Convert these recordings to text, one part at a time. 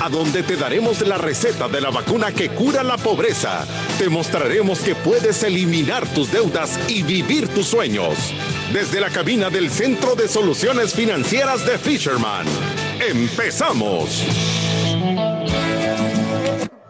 a donde te daremos la receta de la vacuna que cura la pobreza. Te mostraremos que puedes eliminar tus deudas y vivir tus sueños. Desde la cabina del Centro de Soluciones Financieras de Fisherman. ¡Empezamos!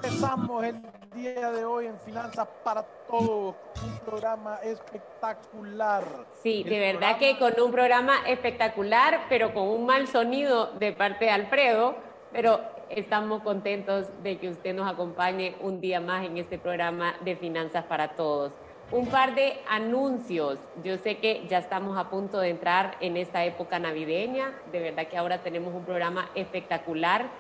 Empezamos el día de hoy en Finanzas para Todos, un programa espectacular. Sí, de verdad que con un programa espectacular, pero con un mal sonido de parte de Alfredo, pero estamos contentos de que usted nos acompañe un día más en este programa de Finanzas para Todos. Un par de anuncios. Yo sé que ya estamos a punto de entrar en esta época navideña. De verdad que ahora tenemos un programa espectacular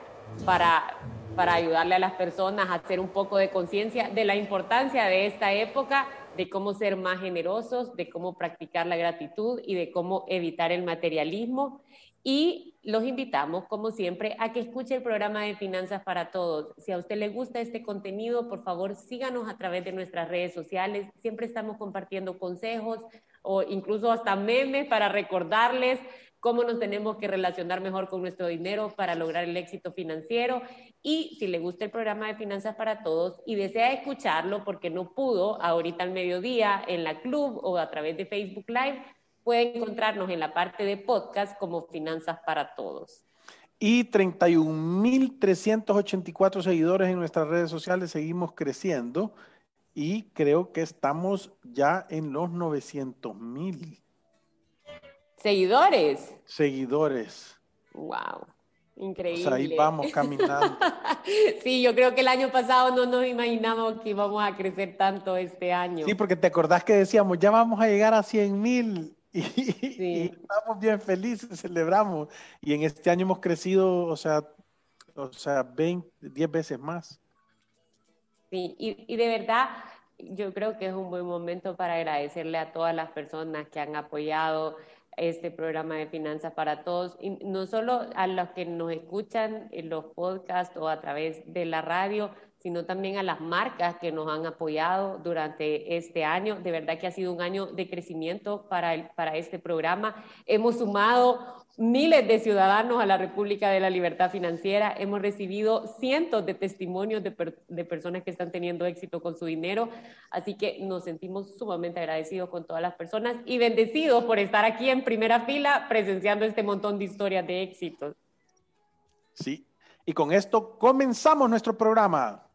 para, para ayudarle a las personas a hacer un poco de conciencia de la importancia de esta época, de cómo ser más generosos, de cómo practicar la gratitud y de cómo evitar el materialismo. Y los invitamos, como siempre, a que escuche el programa de Finanzas para Todos. Si a usted le gusta este contenido, por favor, síganos a través de nuestras redes sociales. Siempre estamos compartiendo consejos o incluso hasta memes para recordarles cómo nos tenemos que relacionar mejor con nuestro dinero para lograr el éxito financiero. Y si le gusta el programa de Finanzas para Todos y desea escucharlo porque no pudo ahorita al mediodía en la club o a través de Facebook Live, pueden encontrarnos en la parte de podcast como Finanzas para Todos. Y 31.384 seguidores en nuestras redes sociales, seguimos creciendo y creo que estamos ya en los 900.000. ¿Seguidores? Seguidores. Wow. Increíble. O sea, ahí vamos caminando. sí, yo creo que el año pasado no nos imaginamos que íbamos a crecer tanto este año. Sí, porque te acordás que decíamos, ya vamos a llegar a 100 mil Y, estamos bien felices, celebramos. Y en este año hemos crecido, o sea, o sea 20, 10 veces más. Sí, y, y de verdad, yo creo que es un buen momento para agradecerle a todas las personas que han apoyado este programa de Finanzas para Todos, y no solo a los que nos escuchan en los podcasts o a través de la radio, sino también a las marcas que nos han apoyado durante este año. De verdad que ha sido un año de crecimiento para, el, para este programa. Hemos sumado miles de ciudadanos a la República de la Libertad Financiera. Hemos recibido cientos de testimonios de, de, personas que están teniendo éxito con su dinero. Así que nos sentimos sumamente agradecidos con todas las personas y bendecidos por estar aquí en primera fila presenciando este montón de historias de éxito. Sí, y con esto comenzamos nuestro programa.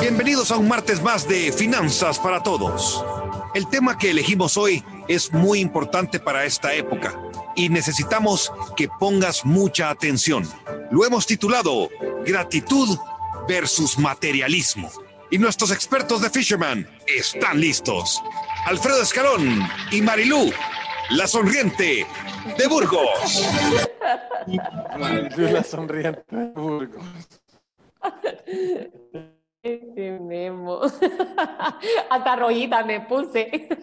Bienvenidos a un martes más de Finanzas para Todos. El tema que elegimos hoy es muy importante para esta época y necesitamos que pongas mucha atención. Lo hemos titulado Gratitud versus Materialismo. Y nuestros expertos de Fisherman están listos. Alfredo Escalón y Marilú, la sonriente de Burgos. Marilú, la sonriente de Burgos. Memo. Hasta rojita me puse.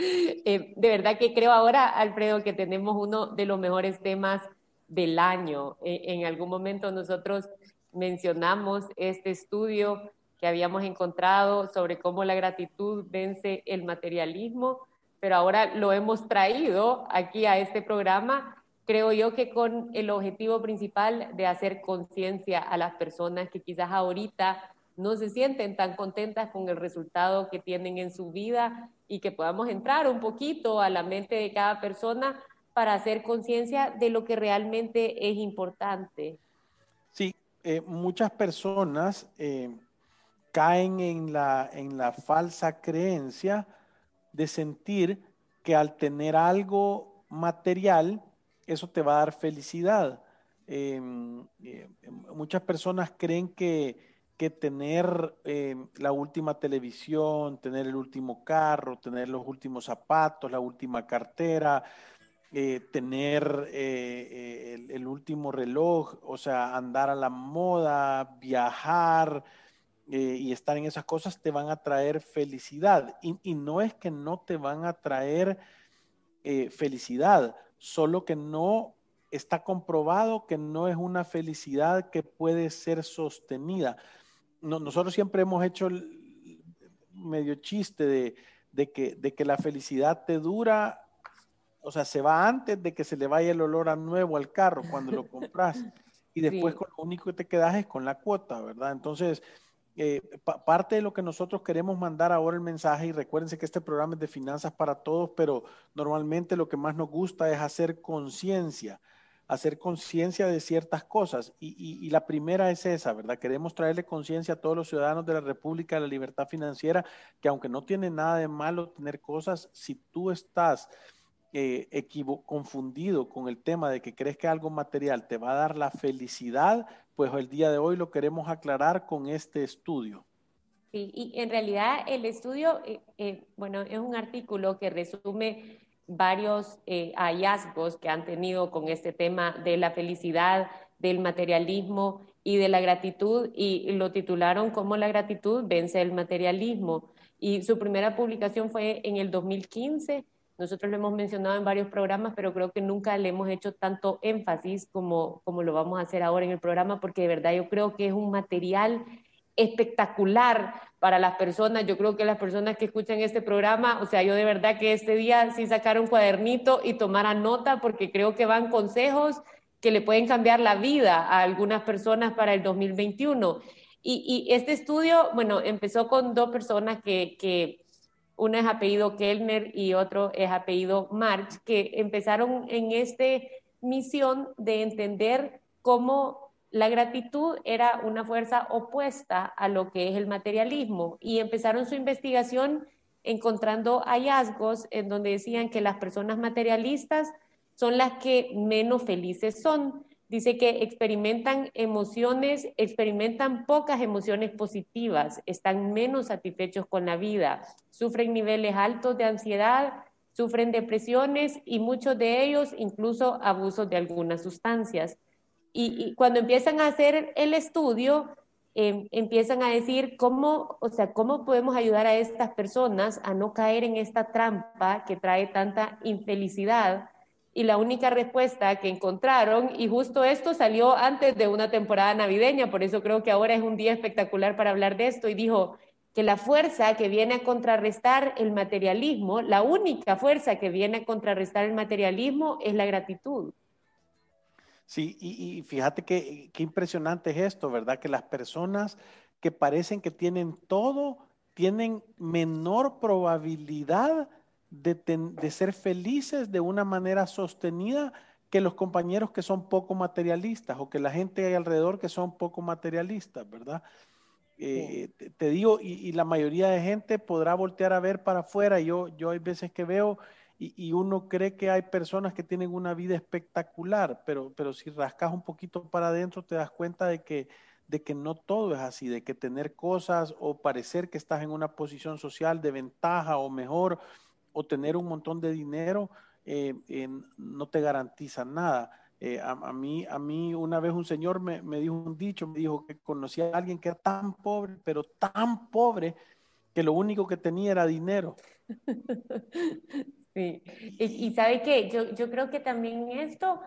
Eh, de verdad que creo ahora, Alfredo, que tenemos uno de los mejores temas del año. Eh, en algún momento nosotros mencionamos este estudio que habíamos encontrado sobre cómo la gratitud vence el materialismo, pero ahora lo hemos traído aquí a este programa creo yo que con el objetivo principal de hacer conciencia a las personas que quizás ahorita no se sienten tan contentas con el resultado que tienen en su vida y que podamos entrar un poquito a la mente de cada persona para hacer conciencia de lo que realmente es importante. Sí, eh, muchas personas eh, caen en la, en la falsa creencia de sentir que al tener algo material, eso te va a dar felicidad. Em, eh, muchas personas creen que que tener eh, la última televisión, tener el último carro, tener los últimos zapatos, la última cartera, eh, tener eh, el, último reloj, o sea, andar a la moda, viajar, y estar en esas cosas te van a traer felicidad. Y, no es que no te van a traer felicidad, solo que no está comprobado que no es una felicidad que puede ser sostenida. Nosotros siempre hemos hecho el medio chiste de, que, de que la felicidad te dura, o sea, se va antes de que se le vaya el olor a nuevo al carro cuando lo compras. Y después con lo único que te quedas es con la cuota, ¿verdad? Entonces, eh, parte de lo que nosotros queremos mandar ahora el mensaje, y recuérdense que este programa es de finanzas para todos, pero normalmente lo que más nos gusta es hacer conciencia, hacer conciencia de ciertas cosas. Y, la primera es esa, ¿verdad? Queremos traerle conciencia a todos los ciudadanos de la República de la libertad financiera, que aunque no tiene nada de malo tener cosas, si tú estás eh, confundido con el tema de que crees que algo material te va a dar la felicidad, pues el día de hoy lo queremos aclarar con este estudio. Sí, y en realidad el estudio, eh, eh, bueno, es un artículo que resume varios eh, hallazgos que han tenido con este tema de la felicidad, del materialismo y de la gratitud, y lo titularon como La gratitud vence el materialismo. Y su primera publicación fue en el 2015 nosotros lo hemos mencionado en varios programas, pero creo que nunca le hemos hecho tanto énfasis como, como lo vamos a hacer ahora en el programa, porque de verdad yo creo que es un material espectacular para las personas. Yo creo que las personas que escuchan este programa, o sea, yo de verdad que este día sí sacar un cuadernito y tomar nota, porque creo que van consejos que le pueden cambiar la vida a algunas personas para el 2021. Y, este estudio, bueno, empezó con dos personas que, que uno es apellido Kellner y otro es apellido March, que empezaron en esta misión de entender cómo la gratitud era una fuerza opuesta a lo que es el materialismo y empezaron su investigación encontrando hallazgos en donde decían que las personas materialistas son las que menos felices son Dice que experimentan emociones, experimentan pocas emociones positivas, están menos satisfechos con la vida, sufren niveles altos de ansiedad, sufren depresiones y muchos de ellos incluso abusos de algunas sustancias. Y, cuando empiezan a hacer el estudio, em, empiezan a decir cómo, o sea, cómo podemos ayudar a estas personas a no caer en esta trampa que trae tanta infelicidad y la única respuesta que encontraron, y justo esto salió antes de una temporada navideña, por eso creo que ahora es un día espectacular para hablar de esto, y dijo que la fuerza que viene a contrarrestar el materialismo, la única fuerza que viene a contrarrestar el materialismo es la gratitud. Sí, y, fíjate qué impresionante es esto, ¿verdad? Que las personas que parecen que tienen todo, tienen menor probabilidad de, ser felices de una manera sostenida que los compañeros que son poco materialistas o que la gente alrededor que son poco materialistas, ¿verdad? Eh, te, digo, y, la mayoría de gente podrá voltear a ver para afuera. Yo, yo hay veces que veo y, uno cree que hay personas que tienen una vida espectacular, pero, pero si rascas un poquito para adentro te das cuenta de que, de que no todo es así, de que tener cosas o parecer que estás en una posición social de ventaja o mejor o tener un montón de dinero eh, no te garantiza nada. Eh, a, mí, a mí una vez un señor me, dijo un dicho, me dijo que conocía a alguien que era tan pobre, pero tan pobre, que lo único que tenía era dinero. Sí, y, sabe que yo, yo creo que también esto,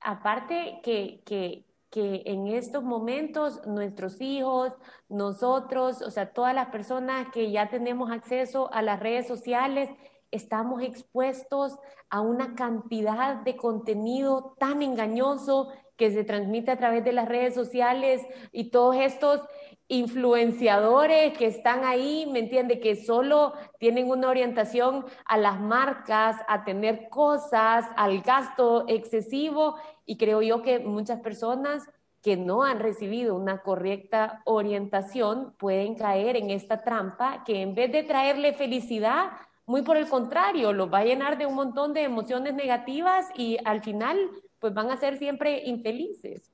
aparte que, que, que en estos momentos nuestros hijos, nosotros, o sea, todas las personas que ya tenemos acceso a las redes sociales, estamos expuestos a una cantidad de contenido tan engañoso que se transmite a través de las redes sociales y todos estos influenciadores que están ahí, ¿me entiende? Que solo tienen una orientación a las marcas, a tener cosas, al gasto excesivo y creo yo que muchas personas que no han recibido una correcta orientación pueden caer en esta trampa que en vez de traerle felicidad, muy por el contrario, los va a llenar de un montón de emociones negativas y al final pues van a ser siempre infelices.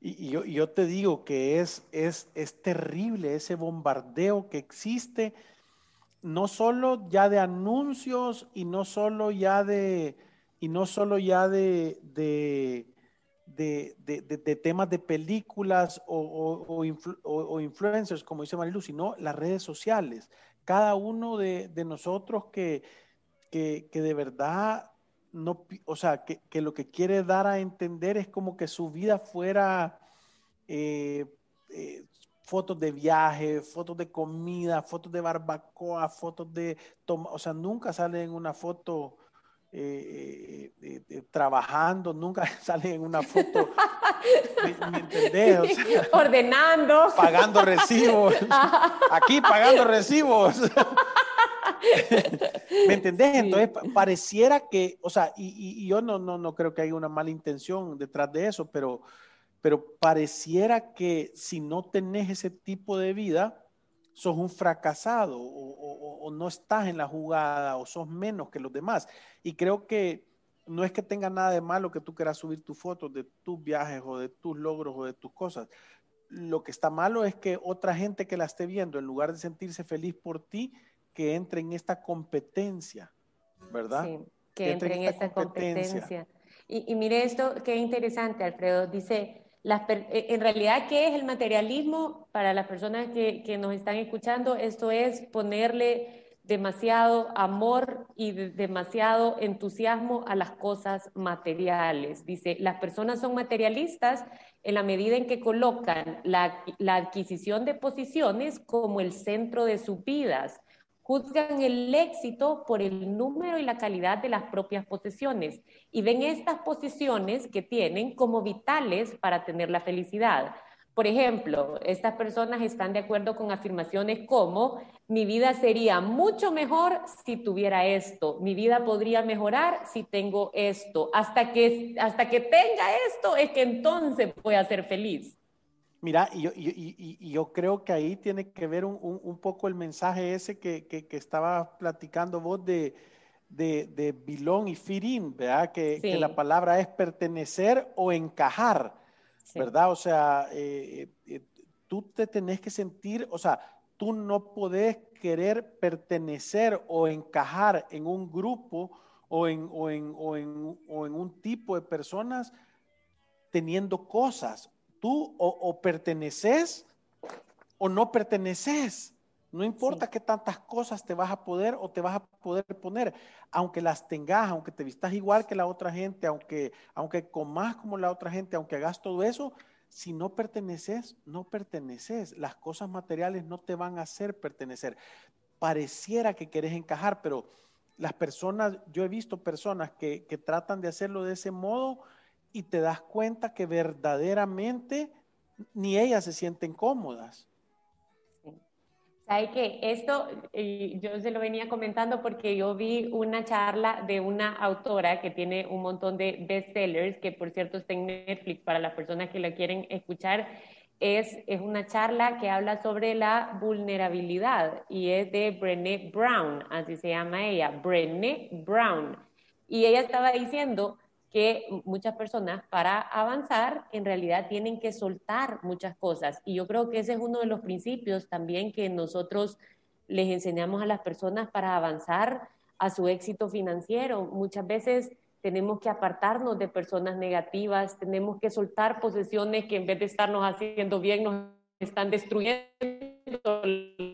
Y, yo, te digo que es, es, es terrible ese bombardeo que existe, no solo ya de anuncios y no solo ya de, y no solo ya de, de, de, temas de películas o, influencers, como dice Marilu, sino las redes sociales. Cada uno de, nosotros que, que, de verdad no, o sea, que, lo que quiere dar a entender es como que su vida fuera eh, eh, fotos de viaje, fotos de comida, fotos de barbacoa, fotos de, o sea, nunca sale en una foto eh, eh, eh, trabajando, nunca sale en una foto, ¿me, entendés? Ordenando. Pagando recibos. Aquí pagando recibos. ¿Me entendés? Entonces pareciera que, o sea, y, yo no, no, no creo que haya una mala intención detrás de eso, pero, pero pareciera que si no tenés ese tipo de vida, sos un fracasado o, no estás en la jugada o sos menos que los demás. Y creo que no es que tenga nada de malo que tú quieras subir tus fotos de tus viajes o de tus logros o de tus cosas. Lo que está malo es que otra gente que la esté viendo, en lugar de sentirse feliz por ti, que entre en esta competencia, ¿verdad? Sí, que, entre en, esta competencia. Y, y mire esto, qué interesante, Alfredo. Dice, eh, en realidad, ¿qué es el materialismo? Para las personas que, que nos están escuchando, esto es ponerle demasiado amor y demasiado entusiasmo a las cosas materiales. Dice, las personas son materialistas en la medida en que colocan la, la adquisición de posiciones como el centro de sus vidas juzgan el éxito por el número y la calidad de las propias posesiones y ven estas posiciones que tienen como vitales para tener la felicidad. Por ejemplo, estas personas están de acuerdo con afirmaciones como mi vida sería mucho mejor si tuviera esto, mi vida podría mejorar si tengo esto, hasta que, hasta que tenga esto es que entonces voy a ser feliz. Mira, y yo, y, yo, creo que ahí tiene que ver un, un, poco el mensaje ese que, que, que estaba platicando vos de, de, de Bilón y Firin, ¿verdad? Que, que, la palabra es pertenecer o encajar, ¿verdad? O sea, eh, eh, tú te tenés que sentir, o sea, tú no podés querer pertenecer o encajar en un grupo o en, o en, o en, o en un tipo de personas teniendo cosas tú o, perteneces o no perteneces. No importa qué tantas cosas te vas a poder o te vas a poder poner, aunque las tengas, aunque te vistas igual que la otra gente, aunque, aunque comas como la otra gente, aunque hagas todo eso, si no perteneces, no perteneces. Las cosas materiales no te van a hacer pertenecer. Pareciera que quieres encajar, pero las personas, yo he visto personas que, que tratan de hacerlo de ese modo y te das cuenta que verdaderamente ni ellas se sienten cómodas. ¿Sabe que Esto yo se lo venía comentando porque yo vi una charla de una autora que tiene un montón de bestsellers, que por cierto está en Netflix para las personas que la quieren escuchar. Es, es una charla que habla sobre la vulnerabilidad y es de Brené Brown, así se llama ella, Brené Brown. Y ella estaba diciendo que muchas personas para avanzar en realidad tienen que soltar muchas cosas. Y yo creo que ese es uno de los principios también que nosotros les enseñamos a las personas para avanzar a su éxito financiero. Muchas veces tenemos que apartarnos de personas negativas, tenemos que soltar posesiones que en vez de estarnos haciendo bien nos están destruyendo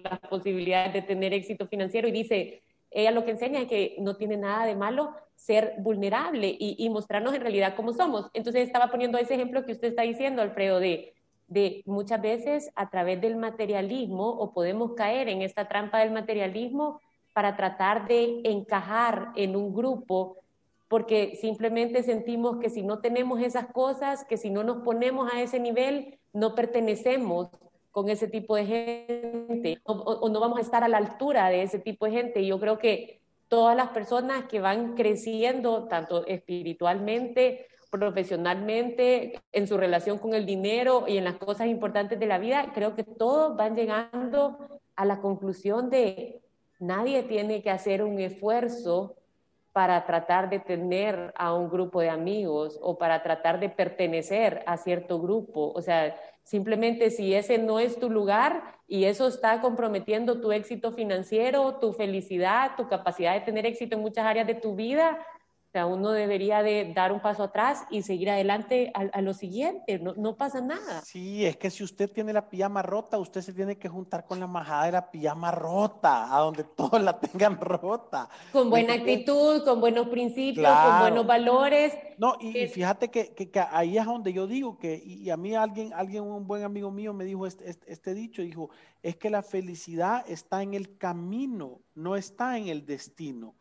las posibilidades de tener éxito financiero. Y dice, ella lo que enseña es que no tiene nada de malo ser vulnerable y, mostrarnos en realidad cómo somos. Entonces estaba poniendo ese ejemplo que usted está diciendo, Alfredo, de, de muchas veces a través del materialismo o podemos caer en esta trampa del materialismo para tratar de encajar en un grupo porque simplemente sentimos que si no tenemos esas cosas, que si no nos ponemos a ese nivel, no pertenecemos con ese tipo de gente o, no vamos a estar a la altura de ese tipo de gente. Y yo creo que todas las personas que van creciendo, tanto espiritualmente, profesionalmente, en su relación con el dinero y en las cosas importantes de la vida, creo que todos van llegando a la conclusión de nadie tiene que hacer un esfuerzo para tratar de tener a un grupo de amigos o para tratar de pertenecer a cierto grupo. O sea, simplemente si ese no es tu lugar y eso está comprometiendo tu éxito financiero, tu felicidad, tu capacidad de tener éxito en muchas áreas de tu vida, O sea, uno debería de dar un paso atrás y seguir adelante a, lo siguiente, no, no, pasa nada. Sí, es que si usted tiene la pijama rota, usted se tiene que juntar con la majada de la pijama rota, a donde todos la tengan rota. Con buena actitud, con buenos principios, con buenos valores. No, y, fíjate que, que, ahí es donde yo digo que, y, a mí alguien, alguien, un buen amigo mío me dijo este, este, este dicho, dijo, es que la felicidad está en el camino, no está en el destino.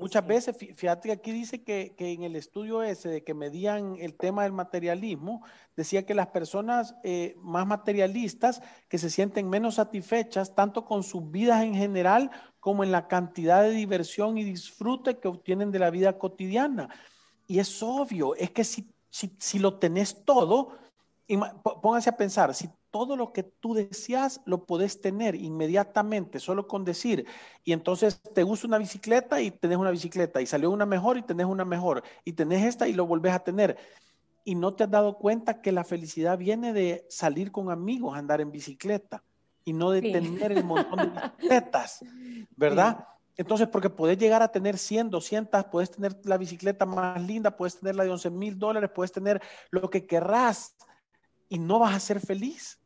Muchas veces, fíjate que aquí dice que, en el estudio ese de que medían el tema del materialismo, decía que las personas eh, más materialistas que se sienten menos satisfechas tanto con sus vidas en general como en la cantidad de diversión y disfrute que obtienen de la vida cotidiana. Y es obvio, es que si, si, si lo tenés todo, pónganse a pensar, si todo lo que tú deseas lo puedes tener inmediatamente, solo con decir. Y entonces te gusta una bicicleta y tenés una bicicleta, y salió una mejor y tenés una mejor, y tenés esta y lo volvés a tener. Y no te has dado cuenta que la felicidad viene de salir con amigos, andar en bicicleta, y no de tener el montón de bicicletas, ¿verdad? Entonces, porque puedes llegar a tener 100, 200, puedes tener la bicicleta más linda, puedes tener la de 11 mil dólares, puedes tener lo que querrás y no vas a ser feliz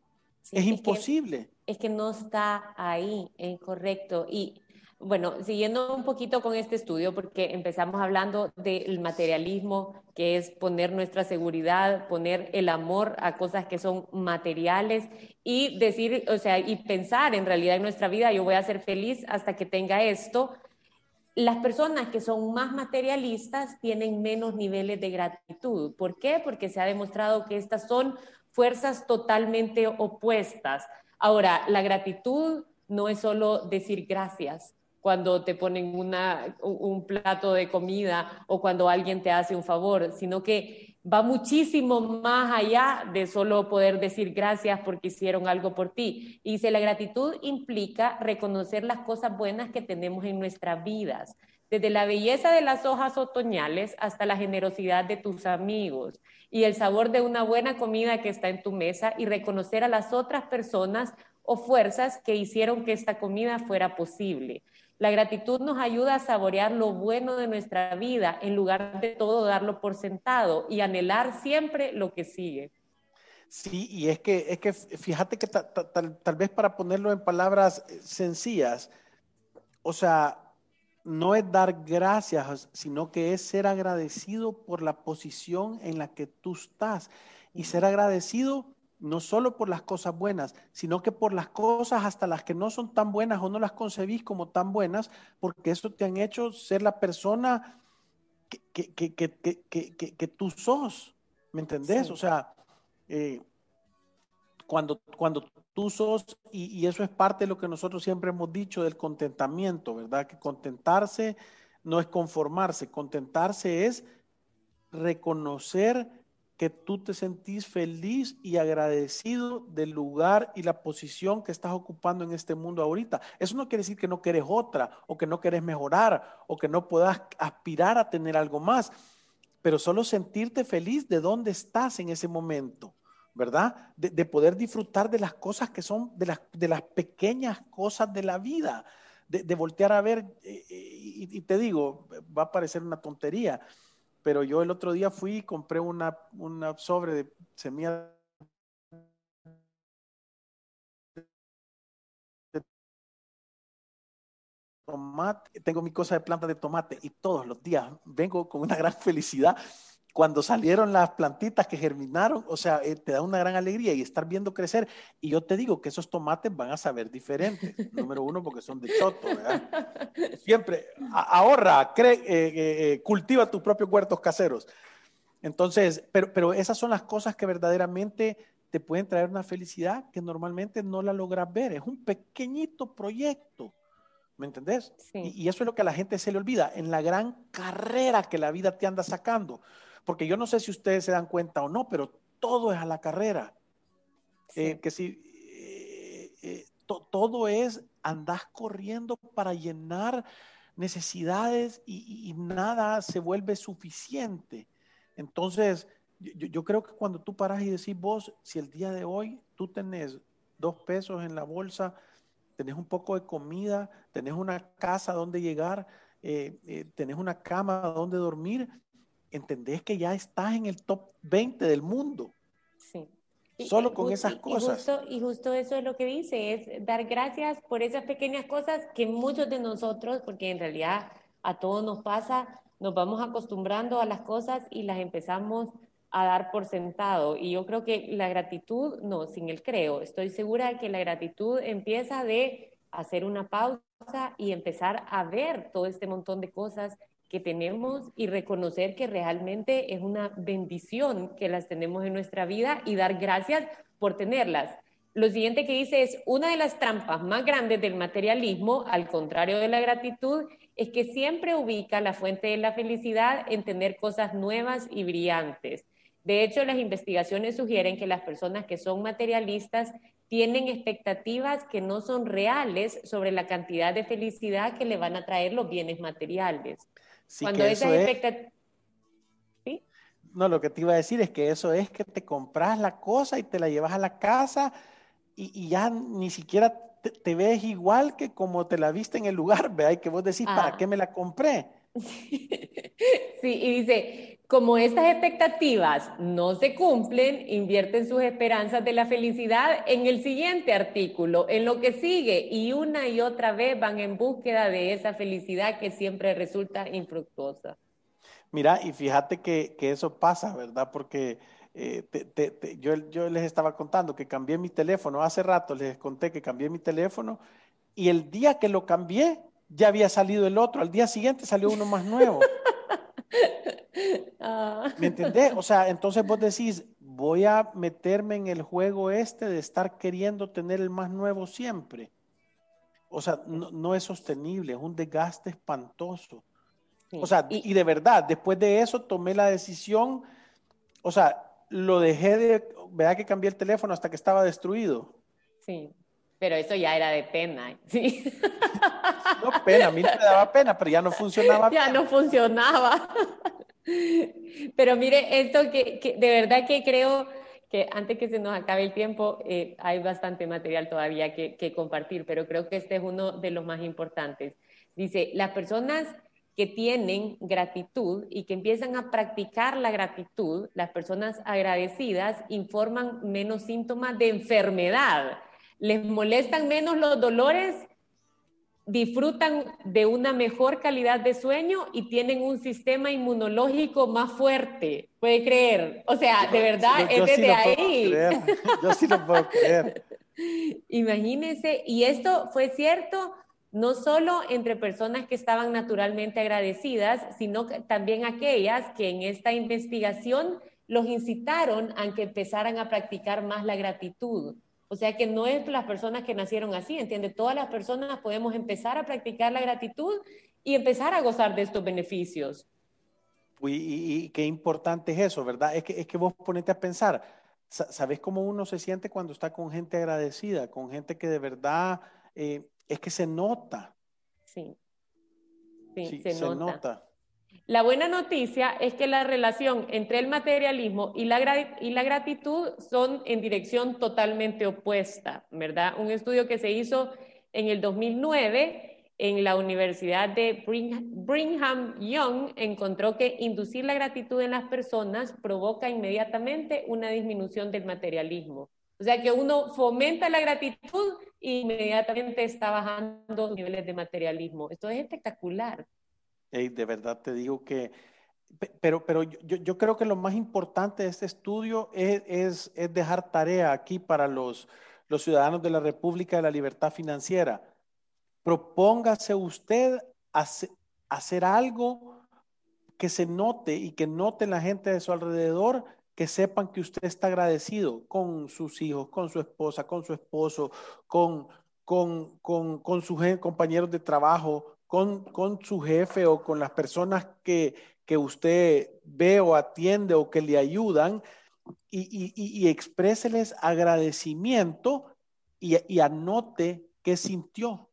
es, imposible. es que no está ahí, es correcto. Y bueno, siguiendo un poquito con este estudio, porque empezamos hablando del materialismo, que es poner nuestra seguridad, poner el amor a cosas que son materiales y decir, o sea, y pensar en realidad en nuestra vida, yo voy a ser feliz hasta que tenga esto. Las personas que son más materialistas tienen menos niveles de gratitud. ¿Por qué? Porque se ha demostrado que estas son fuerzas totalmente opuestas. Ahora, la gratitud no es solo decir gracias cuando te ponen una, un plato de comida o cuando alguien te hace un favor, sino que va muchísimo más allá de solo poder decir gracias porque hicieron algo por ti. Y si la gratitud implica reconocer las cosas buenas que tenemos en nuestras vidas, desde la belleza de las hojas otoñales hasta la generosidad de tus amigos y el sabor de una buena comida que está en tu mesa y reconocer a las otras personas o fuerzas que hicieron que esta comida fuera posible. La gratitud nos ayuda a saborear lo bueno de nuestra vida en lugar de todo darlo por sentado y anhelar siempre lo que sigue. Sí, y es que, es que fíjate que tal vez para ponerlo en palabras eh, sencillas, o sea, no es dar gracias, sino que es ser agradecido por la posición en la que tú estás. Y ser agradecido no solo por las cosas buenas, sino que por las cosas hasta las que no son tan buenas o no las concebís como tan buenas, porque eso te han hecho ser la persona que, que, tú sos. ¿Me entendés? O sea, eh, cuando, cuando tú sos, y, eso es parte de lo que nosotros siempre hemos dicho del contentamiento, ¿verdad? Que contentarse no es conformarse, contentarse es reconocer que tú te sentís feliz y agradecido del lugar y la posición que estás ocupando en este mundo ahorita. Eso no quiere decir que no quieres otra o que no quieres mejorar o que no puedas aspirar a tener algo más, pero solo sentirte feliz de dónde estás en ese momento. ¿Verdad? De, poder disfrutar de las cosas que son, de las, de las pequeñas cosas de la vida, de, voltear a ver, eh, eh, y, te digo, va a parecer una tontería, pero yo el otro día fui y compré una, una sobre de semillas tomate, tengo mi cosa de planta de tomate y todos los días vengo con una gran felicidad cuando salieron las plantitas que germinaron, o sea, eh, te da una gran alegría y estar viendo crecer. Y yo te digo que esos tomates van a saber diferentes. Número uno, porque son de choto, ¿verdad? Siempre ahorra, cree, eh, eh, cultiva tus propios huertos caseros. Entonces, pero, pero esas son las cosas que verdaderamente te pueden traer una felicidad que normalmente no la logras ver. Es un pequeñito proyecto. ¿Me entendés? Y, y, eso es lo que a la gente se le olvida en la gran carrera que la vida te anda sacando. Porque yo no sé si ustedes se dan cuenta o no, pero todo es a la carrera. Eh, que si eh, eh, todo es, andás corriendo para llenar necesidades y, nada se vuelve suficiente. Entonces, yo, yo, creo que cuando tú paras y decís vos, si el día de hoy tú tenés dos pesos en la bolsa, tenés un poco de comida, tenés una casa donde llegar, eh, eh, tenés una cama donde dormir, entendés que ya estás en el top 20 del mundo. Sí. Solo con esas cosas. Y justo, eso es lo que dice, es dar gracias por esas pequeñas cosas que muchos de nosotros, porque en realidad a todos nos pasa, nos vamos acostumbrando a las cosas y las empezamos a dar por sentado. Y yo creo que la gratitud, no, sin el creo, estoy segura de que la gratitud empieza de hacer una pausa y empezar a ver todo este montón de cosas que tenemos y reconocer que realmente es una bendición que las tenemos en nuestra vida y dar gracias por tenerlas. Lo siguiente que dice es, una de las trampas más grandes del materialismo, al contrario de la gratitud, es que siempre ubica la fuente de la felicidad en tener cosas nuevas y brillantes. De hecho, las investigaciones sugieren que las personas que son materialistas tienen expectativas que no son reales sobre la cantidad de felicidad que le van a traer los bienes materiales. Cuando esas expectativas... No, lo que te iba a decir es que eso es que te compras la cosa y te la llevas a la casa y, ya ni siquiera te, ves igual que como te la viste en el lugar, ¿verdad? Y que vos decís, ¿para ah. qué me la compré? Sí, y dice, como estas expectativas no se cumplen, invierten sus esperanzas de la felicidad en el siguiente artículo, en lo que sigue, y una y otra vez van en búsqueda de esa felicidad que siempre resulta infructuosa. Mira, y fíjate que, eso pasa, ¿verdad? Porque eh, yo, yo les estaba contando que cambié mi teléfono, hace rato les conté que cambié mi teléfono, y el día que lo cambié, ya había salido el otro, al día siguiente salió uno más nuevo. Ah. ¿Me entendés? O sea, entonces vos decís, voy a meterme en el juego este de estar queriendo tener el más nuevo siempre. O sea, no, es sostenible, es un desgaste espantoso. O sea, y, de verdad, después de eso tomé la decisión, o sea, lo dejé de, vea que cambié el teléfono hasta que estaba destruido. Sí, pero eso ya era de pena, sí. No pena, a mí me daba pena, pero ya no funcionaba. Ya no funcionaba. Pero mire, esto que, de verdad que creo que antes que se nos acabe el tiempo, eh, hay bastante material todavía que, que compartir, pero creo que este es uno de los más importantes. Dice, las personas que tienen gratitud y que empiezan a practicar la gratitud, las personas agradecidas informan menos síntomas de enfermedad, les molestan menos los dolores disfrutan de una mejor calidad de sueño y tienen un sistema inmunológico más fuerte. ¿Puede creer? O sea, de verdad, es desde ahí. Yo sí lo puedo creer. Imagínense, y esto fue cierto no solo entre personas que estaban naturalmente agradecidas, sino también aquellas que en esta investigación los incitaron a que empezaran a practicar más la gratitud. O sea que no es las personas que nacieron así, ¿entiende? Todas las personas podemos empezar a practicar la gratitud y empezar a gozar de estos beneficios. Y, qué importante es eso, ¿verdad? Es que, es que vos ponete a pensar, ¿sabes cómo uno se siente cuando está con gente agradecida, con gente que de verdad eh, es que se nota? Sí, sí, se, nota. La buena noticia es que la relación entre el materialismo y la, y la gratitud son en dirección totalmente opuesta, ¿verdad? Un estudio que se hizo en el 2009 en la Universidad de Brigham Young encontró que inducir la gratitud en las personas provoca inmediatamente una disminución del materialismo. O sea que uno fomenta la gratitud e inmediatamente está bajando los niveles de materialismo. Esto es espectacular de verdad te digo que, pero, pero yo, yo, creo que lo más importante de este estudio es, es, es dejar tarea aquí para los, los ciudadanos de la República de la Libertad Financiera. Propóngase usted hacer algo que se note y que note la gente de su alrededor que sepan que usted está agradecido con sus hijos, con su esposa, con su esposo, con, con, con, con sus compañeros de trabajo, con, su jefe o con las personas que, usted ve o atiende o que le ayudan y, y, expréseles agradecimiento y, anote qué sintió.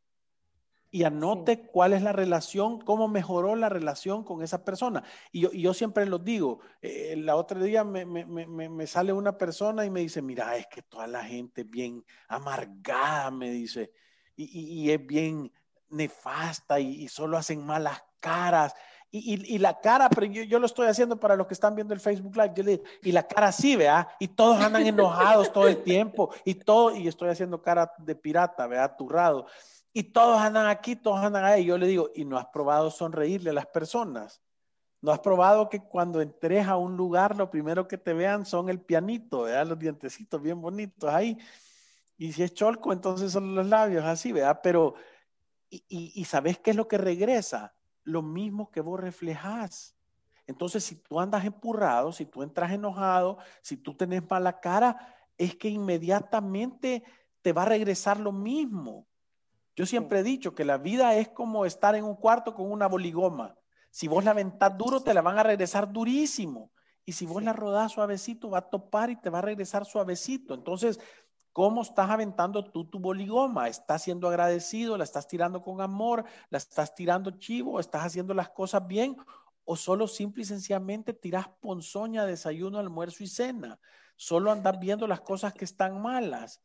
Y anote cuál es la relación, cómo mejoró la relación con esa persona. Y yo, siempre lo digo, eh, la otra día me, me, sale una persona y me dice, mira, es que toda la gente es bien amargada, me dice, y, y es bien, nefasta y, solo hacen malas caras. Y, y, la cara, pero yo, yo, lo estoy haciendo para los que están viendo el Facebook Live, yo le y la cara sí, vea, y todos andan enojados todo el tiempo, y todo, y estoy haciendo cara de pirata, vea, aturrado, y todos andan aquí, todos andan ahí, yo le digo, y no has probado sonreírle a las personas, no has probado que cuando entres a un lugar, lo primero que te vean son el pianito, vea, los dientecitos bien bonitos ahí, y si es cholco, entonces son los labios así, vea, pero, y, y, y ¿sabes qué es lo que regresa? lo mismo que vos reflejás. Entonces, si tú andas empurrado, si tú entras enojado, si tú tenés mala cara, es que inmediatamente te va a regresar lo mismo. Yo siempre he dicho que la vida es como estar en un cuarto con una boligoma. Si vos la aventás duro, te la van a regresar durísimo. Y si vos la rodás suavecito, va a topar y te va a regresar suavecito. Entonces, ¿Cómo estás aventando tú tu boligoma? ¿Estás siendo agradecido? ¿La estás tirando con amor? ¿La estás tirando chivo? ¿Estás haciendo las cosas bien? ¿O solo simple y sencillamente tiras ponzoña, desayuno, almuerzo y cena? Solo andas viendo las cosas que están malas,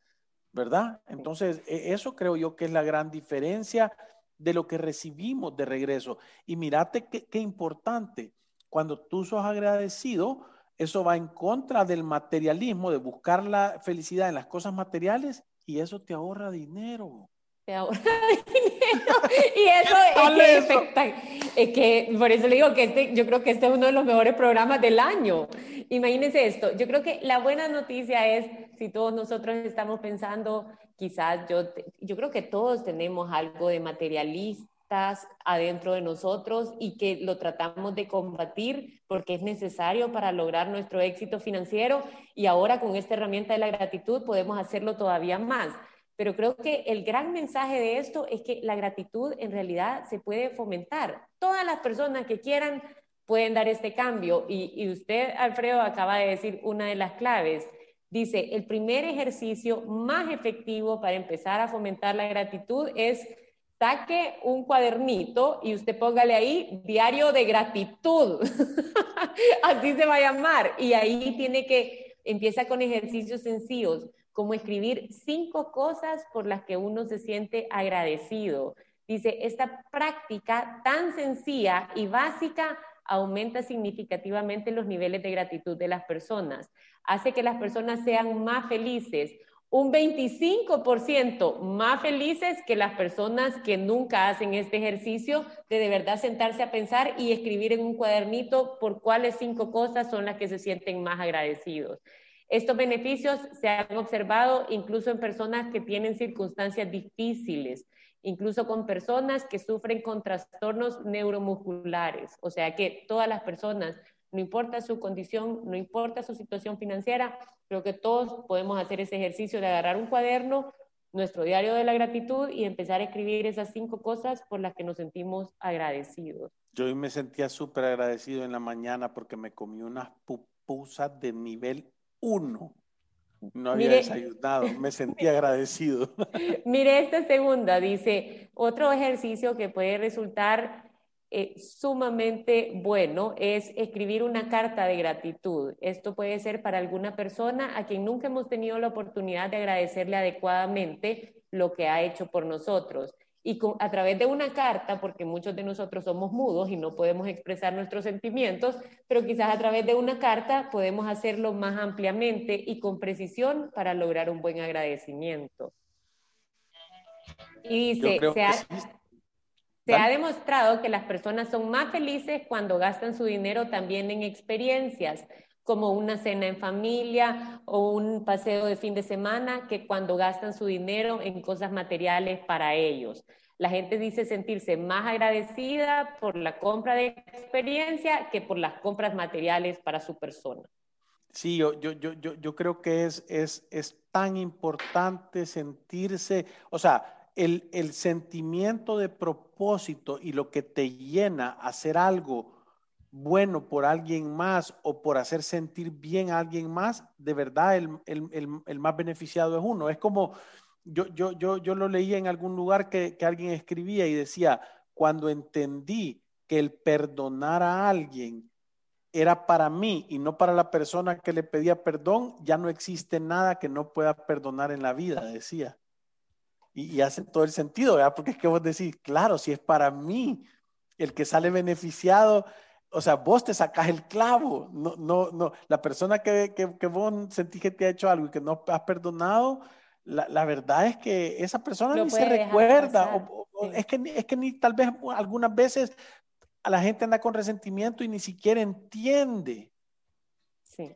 ¿verdad? Entonces, e, eso creo yo que es la gran diferencia de lo que recibimos de regreso. Y mírate qué, qué importante, cuando tú sos agradecido, eso va en contra del materialismo, de buscar la felicidad en las cosas materiales y eso te ahorra dinero. Te ahorra dinero. Y eso es que, es que, por eso le digo que este, yo creo que este es uno de los mejores programas del año. Imagínense esto. Yo creo que la buena noticia es, si todos nosotros estamos pensando, quizás yo, yo creo que todos tenemos algo de materialista adentro de nosotros y que lo tratamos de combatir porque es necesario para lograr nuestro éxito financiero y ahora con esta herramienta de la gratitud podemos hacerlo todavía más. Pero creo que el gran mensaje de esto es que la gratitud en realidad se puede fomentar. Todas las personas que quieran pueden dar este cambio y, y usted, Alfredo, acaba de decir una de las claves. Dice, el primer ejercicio más efectivo para empezar a fomentar la gratitud es saque un cuadernito y usted póngale ahí diario de gratitud. Así se va a llamar. Y ahí tiene que, empieza con ejercicios sencillos, como escribir cinco cosas por las que uno se siente agradecido. Dice, esta práctica tan sencilla y básica aumenta significativamente los niveles de gratitud de las personas, hace que las personas sean más felices, un 25% más felices que las personas que nunca hacen este ejercicio de de verdad sentarse a pensar y escribir en un cuadernito por cuáles cinco cosas son las que se sienten más agradecidos. Estos beneficios se han observado incluso en personas que tienen circunstancias difíciles, incluso con personas que sufren con trastornos neuromusculares. O sea que todas las personas no importa su condición, no importa su situación financiera, creo que todos podemos hacer ese ejercicio de agarrar un cuaderno, nuestro diario de la gratitud y empezar a escribir esas cinco cosas por las que nos sentimos agradecidos. Yo hoy me sentía súper agradecido en la mañana porque me comí unas pupusas de nivel 1. No había desayunado, me sentí agradecido. Mire esta segunda, dice, otro ejercicio que puede resultar eh, sumamente bueno es escribir una carta de gratitud. Esto puede ser para alguna persona a quien nunca hemos tenido la oportunidad de agradecerle adecuadamente lo que ha hecho por nosotros. Y a través de una carta, porque muchos de nosotros somos mudos y no podemos expresar nuestros sentimientos, pero quizás a través de una carta podemos hacerlo más ampliamente y con precisión para lograr un buen agradecimiento. Y dice, se ha, se ha demostrado que las personas son más felices cuando gastan su dinero también en experiencias, como una cena en familia o un paseo de fin de semana, que cuando gastan su dinero en cosas materiales para ellos. La gente dice sentirse más agradecida por la compra de experiencia que por las compras materiales para su persona. Sí, yo, yo, yo, yo creo que es, es, es tan importante sentirse, o sea, el, sentimiento de propósito y lo que te llena hacer algo bueno por alguien más o por hacer sentir bien a alguien más, de verdad el, más beneficiado es uno. Es como, yo, yo, yo, yo lo leía en algún lugar que, que alguien escribía y decía, cuando entendí que el perdonar a alguien era para mí y no para la persona que le pedía perdón, ya no existe nada que no pueda perdonar en la vida, decía y, hace todo el sentido, ¿verdad? Porque es que vos decís, claro, si es para mí, el que sale beneficiado, o sea, vos te sacás el clavo, no, no, no, la persona que, que, que vos sentís que te ha hecho algo y que no has perdonado, la, la verdad es que esa persona ni se recuerda, o, es, que, es que ni tal vez algunas veces a la gente anda con resentimiento y ni siquiera entiende. Sí.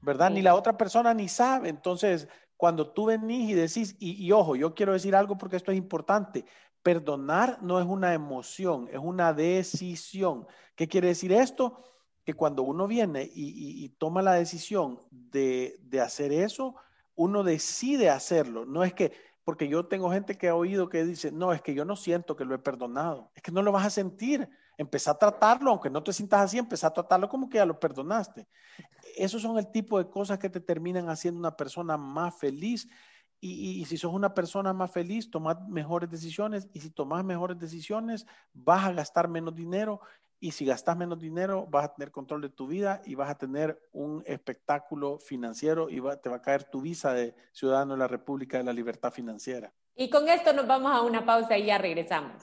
¿Verdad? Ni la otra persona ni sabe. Entonces, cuando tú venís y decís, y, ojo, yo quiero decir algo porque esto es importante, perdonar no es una emoción, es una decisión. ¿Qué quiere decir esto? Que cuando uno viene y, y toma la decisión de, de hacer eso, uno decide hacerlo. No es que, porque yo tengo gente que ha oído que dice, no, es que yo no siento que lo he perdonado. Es que no lo vas a sentir. Empezá a tratarlo, aunque no te sientas así, empezá a tratarlo como que ya lo perdonaste. Esos son el tipo de cosas que te terminan haciendo una persona más feliz. Y, si sos una persona más feliz, tomás mejores decisiones. Y si tomas mejores decisiones, vas a gastar menos dinero. Y si gastas menos dinero, vas a tener control de tu vida y vas a tener un espectáculo financiero y te va a caer tu visa de ciudadano de la República de la Libertad Financiera. Y con esto nos vamos a una pausa y ya regresamos.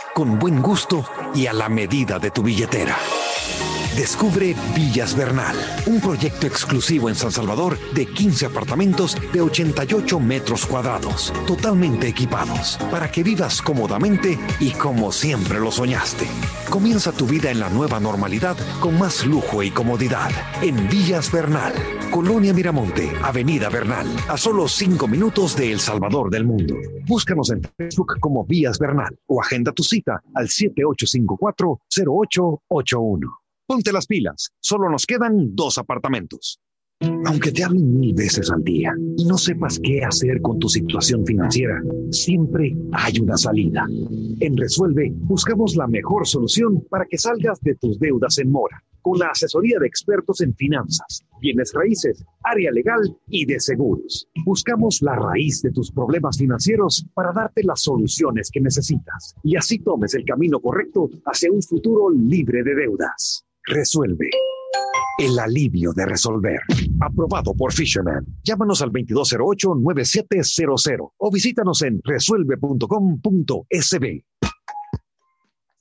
con buen gusto y a la medida de tu billetera. Descubre Villas Bernal, un proyecto exclusivo en San Salvador de 15 apartamentos de 88 metros cuadrados, totalmente equipados, para que vivas cómodamente y como siempre lo soñaste. Comienza tu vida en la nueva normalidad con más lujo y comodidad en Villas Bernal, Colonia Miramonte, Avenida Bernal, a solo 5 minutos de El Salvador del Mundo. Búscanos en Facebook como Villas Bernal o agenda tu cita al 7854-0881. Ponte las pilas, solo nos quedan dos apartamentos. Aunque te hablen mil veces al día y no sepas qué hacer con tu situación financiera, siempre hay una salida. En Resuelve buscamos la mejor solución para que salgas de tus deudas en mora, con la asesoría de expertos en finanzas, bienes raíces, área legal y de seguros. Buscamos la raíz de tus problemas financieros para darte las soluciones que necesitas y así tomes el camino correcto hacia un futuro libre de deudas. Resuelve. El alivio de resolver. Aprobado por Fisherman. Llámanos al 2208-9700 o visítanos en resuelve.com.sb.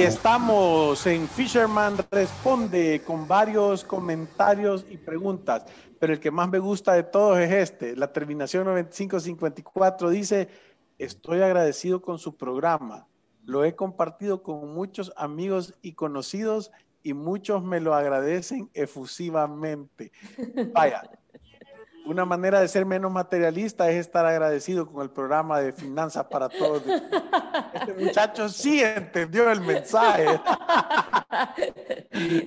Y estamos en Fisherman Responde con varios comentarios y preguntas, pero el que más me gusta de todos es este. La terminación 9554 dice, estoy agradecido con su programa. Lo he compartido con muchos amigos y conocidos y muchos me lo agradecen efusivamente. Vaya, una manera de ser menos materialista es estar agradecido con el programa de Finanzas para Todos. Este muchacho sí entendió el mensaje.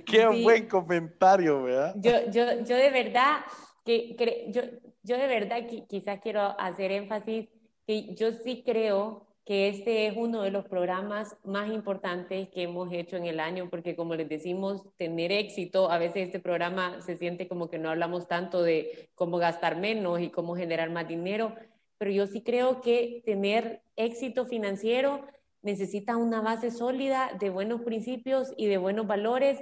Qué buen comentario, ¿verdad? Yo, yo, yo de verdad, que, yo, yo de verdad quizás quiero hacer énfasis que yo sí creo que este es uno de los programas más importantes que hemos hecho en el año, porque como les decimos, tener éxito, a veces este programa se siente como que no hablamos tanto de cómo gastar menos y cómo generar más dinero, pero yo sí creo que tener éxito financiero necesita una base sólida de buenos principios y de buenos valores.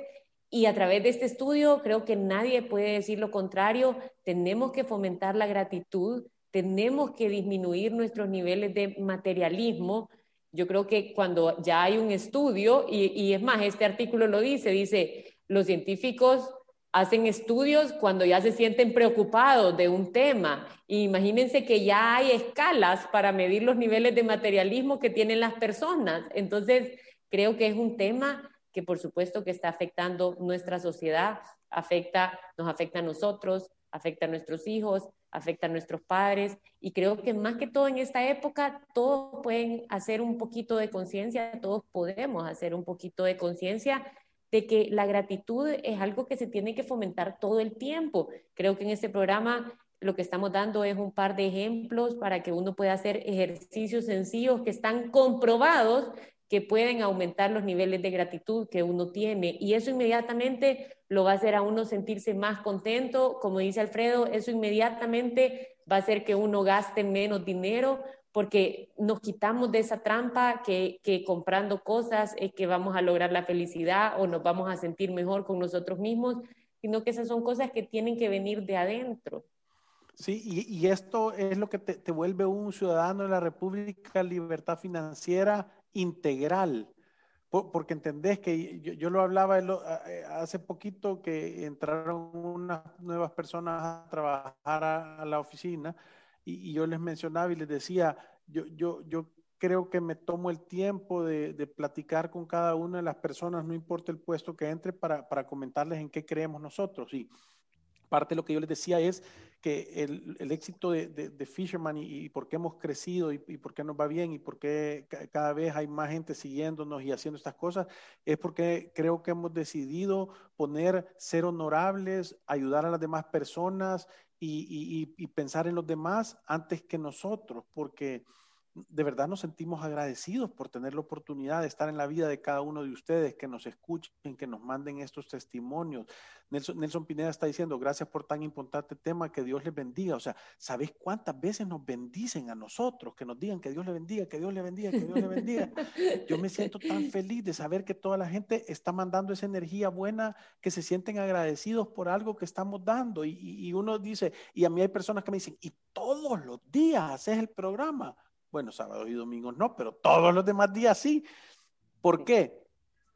Y a través de este estudio creo que nadie puede decir lo contrario. Tenemos que fomentar la gratitud, tenemos que disminuir nuestros niveles de materialismo. Yo creo que cuando ya hay un estudio, y, es más, este artículo lo dice, dice, los científicos hacen estudios cuando ya se sienten preocupados de un tema. imagínense que ya hay escalas para medir los niveles de materialismo que tienen las personas. Entonces, creo que es un tema que por supuesto que está afectando nuestra sociedad, afecta, nos afecta a nosotros, afecta a nuestros hijos, afecta a nuestros padres y creo que más que todo en esta época todos pueden hacer un poquito de conciencia, todos podemos hacer un poquito de conciencia de que la gratitud es algo que se tiene que fomentar todo el tiempo. Creo que en este programa lo que estamos dando es un par de ejemplos para que uno pueda hacer ejercicios sencillos que están comprobados que pueden aumentar los niveles de gratitud que uno tiene. Y eso inmediatamente lo va a hacer a uno sentirse más contento. Como dice Alfredo, eso inmediatamente va a hacer que uno gaste menos dinero porque nos quitamos de esa trampa que, que comprando cosas es que vamos a lograr la felicidad o nos vamos a sentir mejor con nosotros mismos, sino que esas son cosas que tienen que venir de adentro. Sí, y, esto es lo que te, te, vuelve un ciudadano de la República, libertad financiera integral, porque entendés que yo, lo hablaba eh, hace poquito que entraron unas nuevas personas a trabajar a, la oficina y, yo les mencionaba y les decía, yo, yo, yo creo que me tomo el tiempo de, de, platicar con cada una de las personas, no importa el puesto que entre, para, para comentarles en qué creemos nosotros. Y parte de lo que yo les decía es que el, éxito de, de, Fisherman y, por qué hemos crecido y, por qué nos va bien y por qué cada vez hay más gente siguiéndonos y haciendo estas cosas, es porque creo que hemos decidido poner ser honorables, ayudar a las demás personas y, y pensar en los demás antes que nosotros, porque de verdad nos sentimos agradecidos por tener la oportunidad de estar en la vida de cada uno de ustedes, que nos escuchen, que nos manden estos testimonios. Nelson, Pineda está diciendo, gracias por tan importante tema, que Dios les bendiga. O sea, ¿sabéis cuántas veces nos bendicen a nosotros? Que nos digan que Dios le bendiga, que Dios le bendiga, que Dios le bendiga. Yo me siento tan feliz de saber que toda la gente está mandando esa energía buena, que se sienten agradecidos por algo que estamos dando. Y, y uno dice, y a mí hay personas que me dicen, y todos los días haces el programa. Bueno, sábados y domingos no, pero todos los demás días sí. ¿Por qué?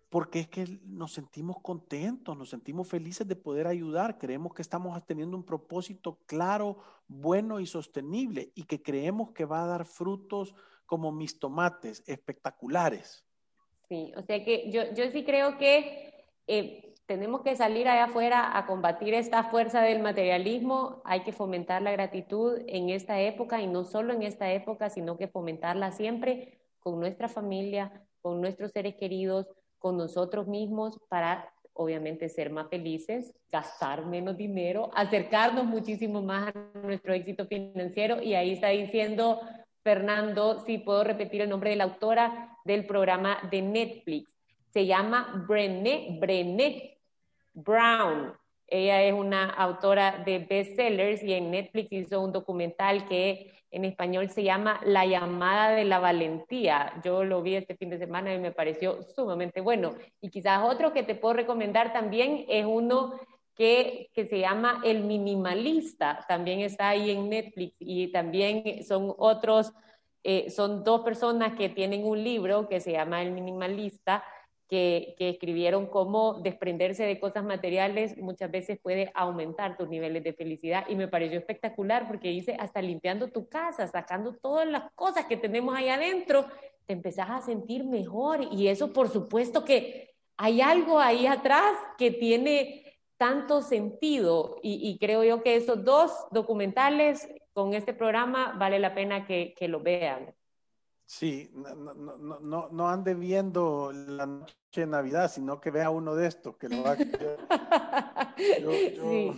Porque es que nos sentimos contentos, nos sentimos felices de poder ayudar, creemos que estamos teniendo un propósito claro, bueno y sostenible y que creemos que va a dar frutos como mis tomates, espectaculares. Sí, o sea que yo, yo sí creo que eh, tenemos que salir allá afuera a combatir esta fuerza del materialismo, hay que fomentar la gratitud en esta época y no solo en esta época, sino que fomentarla siempre con nuestra familia, con nuestros seres queridos, con nosotros mismos para obviamente ser más felices, gastar menos dinero, acercarnos muchísimo más a nuestro éxito financiero y ahí está diciendo Fernando, si puedo repetir el nombre de la autora del programa de Netflix. Se llama Brené, Brené Brown. Ella es una autora de bestsellers y en Netflix hizo un documental que en español se llama La llamada de la valentía. Yo lo vi este fin de semana y me pareció sumamente bueno. Y quizás otro que te puedo recomendar también es uno que, que se llama El minimalista. También está ahí en Netflix y también son otros, eh, son dos personas que tienen un libro que se llama El minimalista que, escribieron cómo desprenderse de cosas materiales muchas veces puede aumentar tus niveles de felicidad. Y me pareció espectacular porque dice hasta limpiando tu casa, sacando todas las cosas que tenemos ahí adentro, te empezás a sentir mejor. Y eso por supuesto que hay algo ahí atrás que tiene tanto sentido. Y, creo yo que esos dos documentales con este programa vale la pena que, que lo vean. Sí, no, no, no, no, ande viendo la noche de Navidad, sino que vea uno de estos, que lo va a... yo,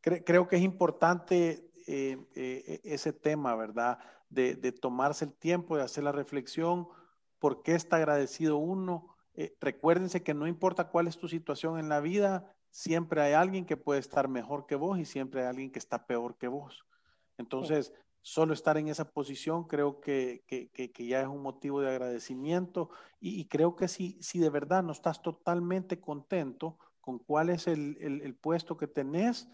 creo que es importante eh, eh, ese tema, ¿verdad? De, de, tomarse el tiempo de hacer la reflexión, por qué está agradecido uno. Eh, recuérdense que no importa cuál es tu situación en la vida, siempre hay alguien que puede estar mejor que vos y siempre hay alguien que está peor que vos. Entonces, solo estar en esa posición creo que, ya es un motivo de agradecimiento y, creo que si, si de verdad no estás totalmente contento con cuál es el, puesto que tenés,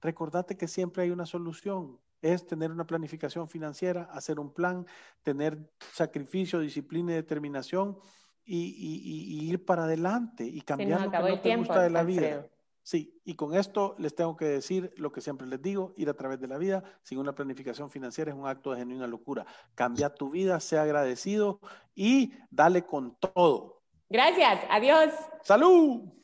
recordate que siempre hay una solución. Es tener una planificación financiera, hacer un plan, tener sacrificio, disciplina y determinación y, ir para adelante y cambiar lo que no te gusta de la vida. Sí, y con esto les tengo que decir lo que siempre les digo, ir a través de la vida sin una planificación financiera es un acto de genuina locura. Cambia tu vida, sea agradecido y dale con todo. Gracias, adiós. Salud.